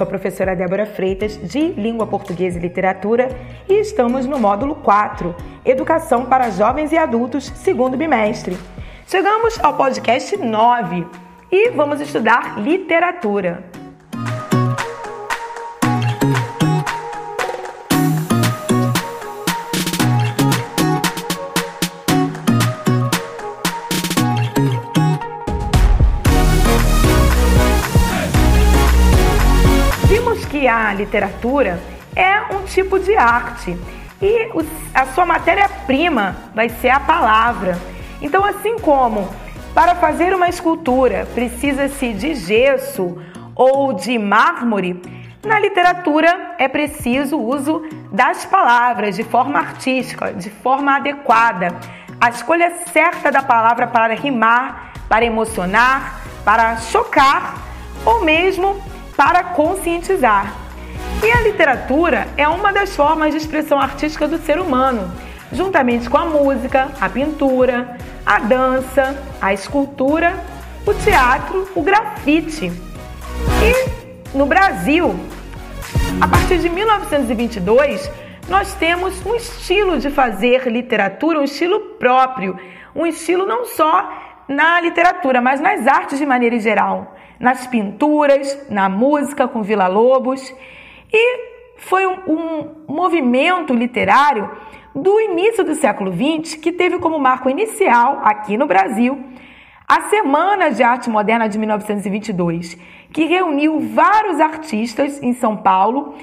sou a professora Débora Freitas, de Língua Portuguesa e Literatura, e estamos no módulo 4, Educação para Jovens e Adultos, segundo bimestre. Chegamos ao podcast 9 e vamos estudar literatura. Que a literatura é um tipo de arte e a sua matéria-prima vai ser a palavra. Então, assim como para fazer uma escultura precisa-se de gesso ou de mármore, na literatura é preciso o uso das palavras de forma artística, de forma adequada. A escolha certa da palavra para rimar, para emocionar, para chocar ou mesmo para conscientizar. E a literatura é uma das formas de expressão artística do ser humano, juntamente com a música, a pintura, a dança, a escultura, o teatro, o grafite. E no Brasil, a partir de 1922, nós temos um estilo de fazer literatura, um estilo próprio, um estilo não só na literatura, mas nas artes de maneira geral nas pinturas, na música com Vila Lobos. E foi um, um movimento literário do início do século XX que teve como marco inicial, aqui no Brasil, a Semana de Arte Moderna de 1922, que reuniu vários artistas em São Paulo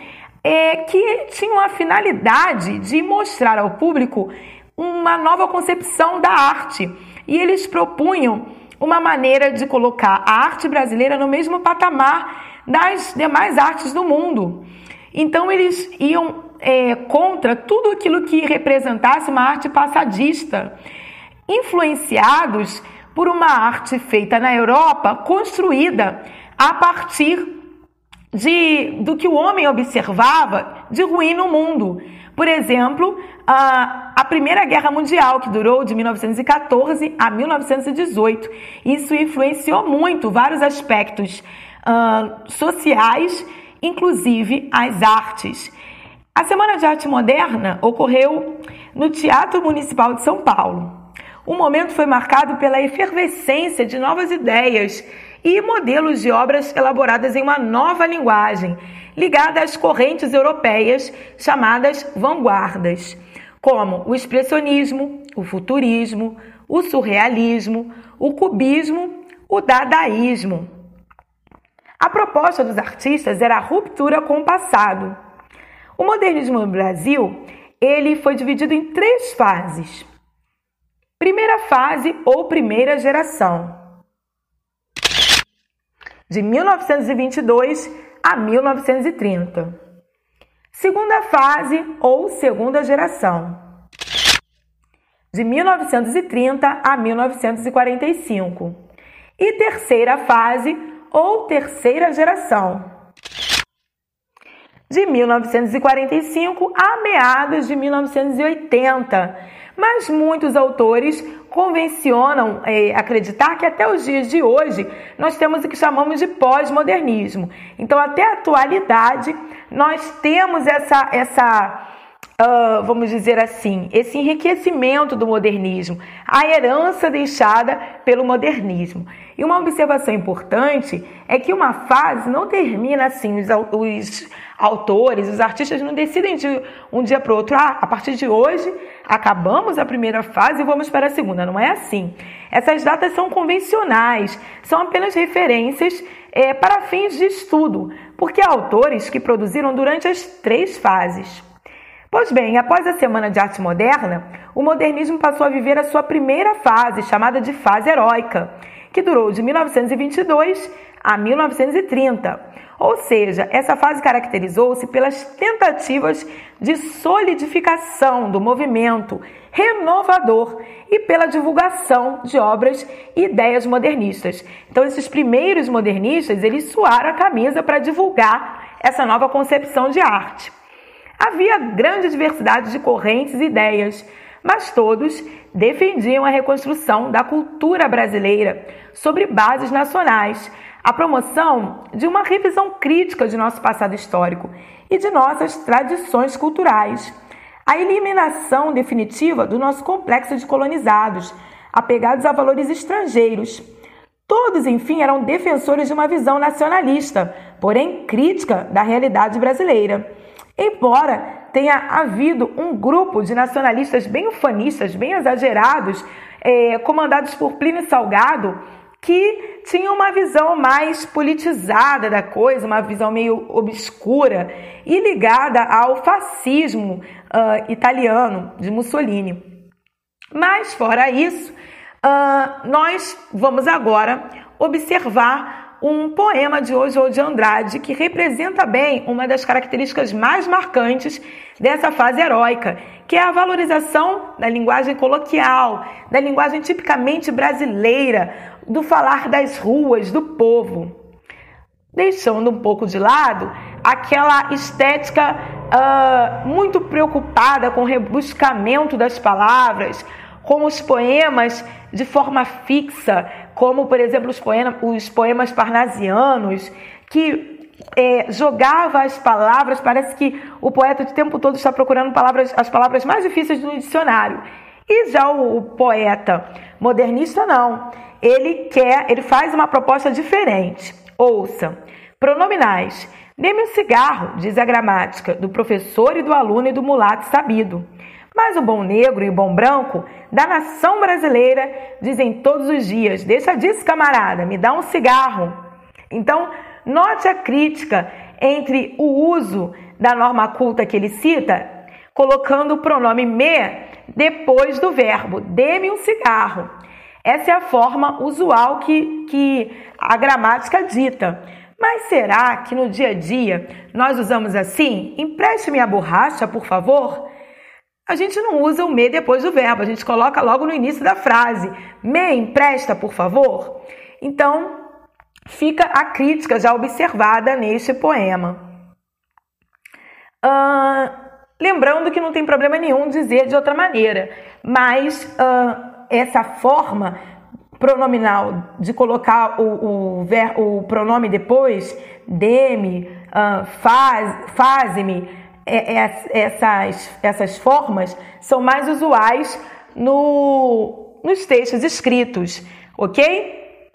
é, que tinham a finalidade de mostrar ao público uma nova concepção da arte. E eles propunham uma maneira de colocar a arte brasileira no mesmo patamar das demais artes do mundo. Então eles iam é, contra tudo aquilo que representasse uma arte passadista, influenciados por uma arte feita na Europa, construída a partir de, do que o homem observava de ruim no mundo. Por exemplo, a, Primeira Guerra Mundial, que durou de 1914 a 1918. Isso influenciou muito vários aspectos uh, sociais, inclusive as artes. A Semana de Arte Moderna ocorreu no Teatro Municipal de São Paulo. O momento foi marcado pela efervescência de novas ideias e modelos de obras elaboradas em uma nova linguagem, ligada às correntes europeias chamadas vanguardas, como o expressionismo, o futurismo, o surrealismo, o cubismo, o dadaísmo. A proposta dos artistas era a ruptura com o passado. O modernismo no Brasil, ele foi dividido em três fases. Primeira fase ou primeira geração, de 1922 a 1930. Segunda fase ou segunda geração, de 1930 a 1945. E terceira fase ou terceira geração, de 1945 a meados de 1980 mas muitos autores convencionam é, acreditar que até os dias de hoje nós temos o que chamamos de pós-modernismo. Então, até a atualidade, nós temos essa, essa uh, vamos dizer assim, esse enriquecimento do modernismo, a herança deixada pelo modernismo. E uma observação importante é que uma fase não termina assim, os, os autores, os artistas não decidem de um dia para o outro, ah, a partir de hoje acabamos a primeira fase e vamos para a segunda. Não é assim. Essas datas são convencionais, são apenas referências é, para fins de estudo, porque há autores que produziram durante as três fases. Pois bem, após a Semana de Arte Moderna, o modernismo passou a viver a sua primeira fase, chamada de fase heróica, que durou de 1922 a 1930. Ou seja, essa fase caracterizou-se pelas tentativas de solidificação do movimento renovador e pela divulgação de obras e ideias modernistas. Então, esses primeiros modernistas, eles suaram a camisa para divulgar essa nova concepção de arte. Havia grande diversidade de correntes e ideias, mas todos defendiam a reconstrução da cultura brasileira sobre bases nacionais, a promoção de uma revisão crítica de nosso passado histórico e de nossas tradições culturais, a eliminação definitiva do nosso complexo de colonizados, apegados a valores estrangeiros. Todos, enfim, eram defensores de uma visão nacionalista, porém crítica da realidade brasileira. Embora tenha havido um grupo de nacionalistas bem ufanistas, bem exagerados, é, comandados por Plínio Salgado, que tinham uma visão mais politizada da coisa, uma visão meio obscura e ligada ao fascismo uh, italiano de Mussolini. Mas, fora isso, uh, nós vamos agora observar um poema de Oswald de Andrade que representa bem uma das características mais marcantes dessa fase heróica, que é a valorização da linguagem coloquial, da linguagem tipicamente brasileira, do falar das ruas, do povo. Deixando um pouco de lado aquela estética uh, muito preocupada com o rebuscamento das palavras, com os poemas de forma fixa, como, por exemplo, os poemas, os poemas parnasianos, que é, jogava as palavras, parece que o poeta o tempo todo está procurando palavras, as palavras mais difíceis do dicionário. E já o, o poeta modernista não. Ele quer, ele faz uma proposta diferente. Ouça. Pronominais. Dê-me um cigarro, diz a gramática, do professor e do aluno e do mulato sabido. Mas o bom negro e o bom branco da nação brasileira dizem todos os dias: Deixa disso, camarada, me dá um cigarro. Então, note a crítica entre o uso da norma culta que ele cita, colocando o pronome me depois do verbo dê-me um cigarro. Essa é a forma usual que, que a gramática dita. Mas será que no dia a dia nós usamos assim? Empreste-me a borracha, por favor? A gente não usa o me depois do verbo, a gente coloca logo no início da frase. Me empresta, por favor? Então, fica a crítica já observada neste poema. Uh, lembrando que não tem problema nenhum dizer de outra maneira, mas uh, essa forma pronominal de colocar o, o, ver, o pronome depois, dê-me, uh, faz, faze-me, é, essas, essas formas são mais usuais no, nos textos escritos, ok?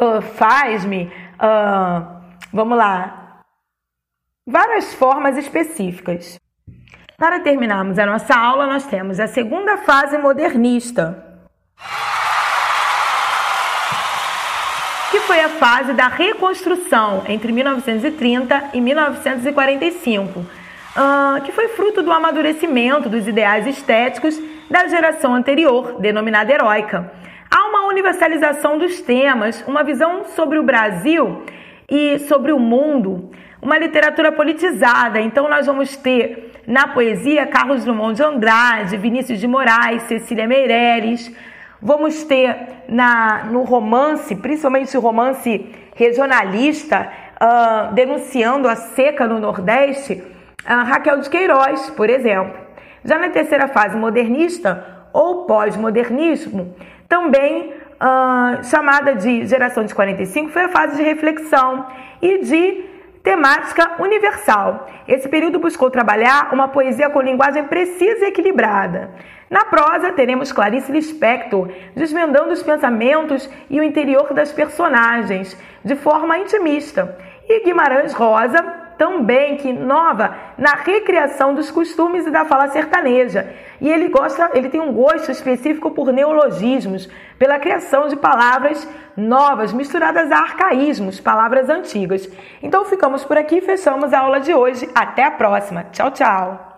Uh, Faz-me, uh, vamos lá, várias formas específicas. Para terminarmos a nossa aula, nós temos a segunda fase modernista, que foi a fase da reconstrução entre 1930 e 1945 uh, que foi fruto do amadurecimento dos ideais estéticos da geração anterior, denominada heróica. Há uma universalização dos temas, uma visão sobre o Brasil e sobre o mundo, uma literatura politizada. Então, nós vamos ter na poesia Carlos Drummond de Andrade, Vinícius de Moraes, Cecília Meireles. Vamos ter na, no romance, principalmente o romance regionalista, uh, denunciando a seca no Nordeste, Raquel de Queiroz, por exemplo. Já na terceira fase modernista ou pós-modernismo, também uh, chamada de geração de 45, foi a fase de reflexão e de temática universal. Esse período buscou trabalhar uma poesia com linguagem precisa e equilibrada. Na prosa, teremos Clarice Lispector desvendando os pensamentos e o interior das personagens de forma intimista. E Guimarães Rosa também que inova na recriação dos costumes e da fala sertaneja. E ele gosta, ele tem um gosto específico por neologismos, pela criação de palavras novas misturadas a arcaísmos, palavras antigas. Então ficamos por aqui, fechamos a aula de hoje. Até a próxima. Tchau, tchau.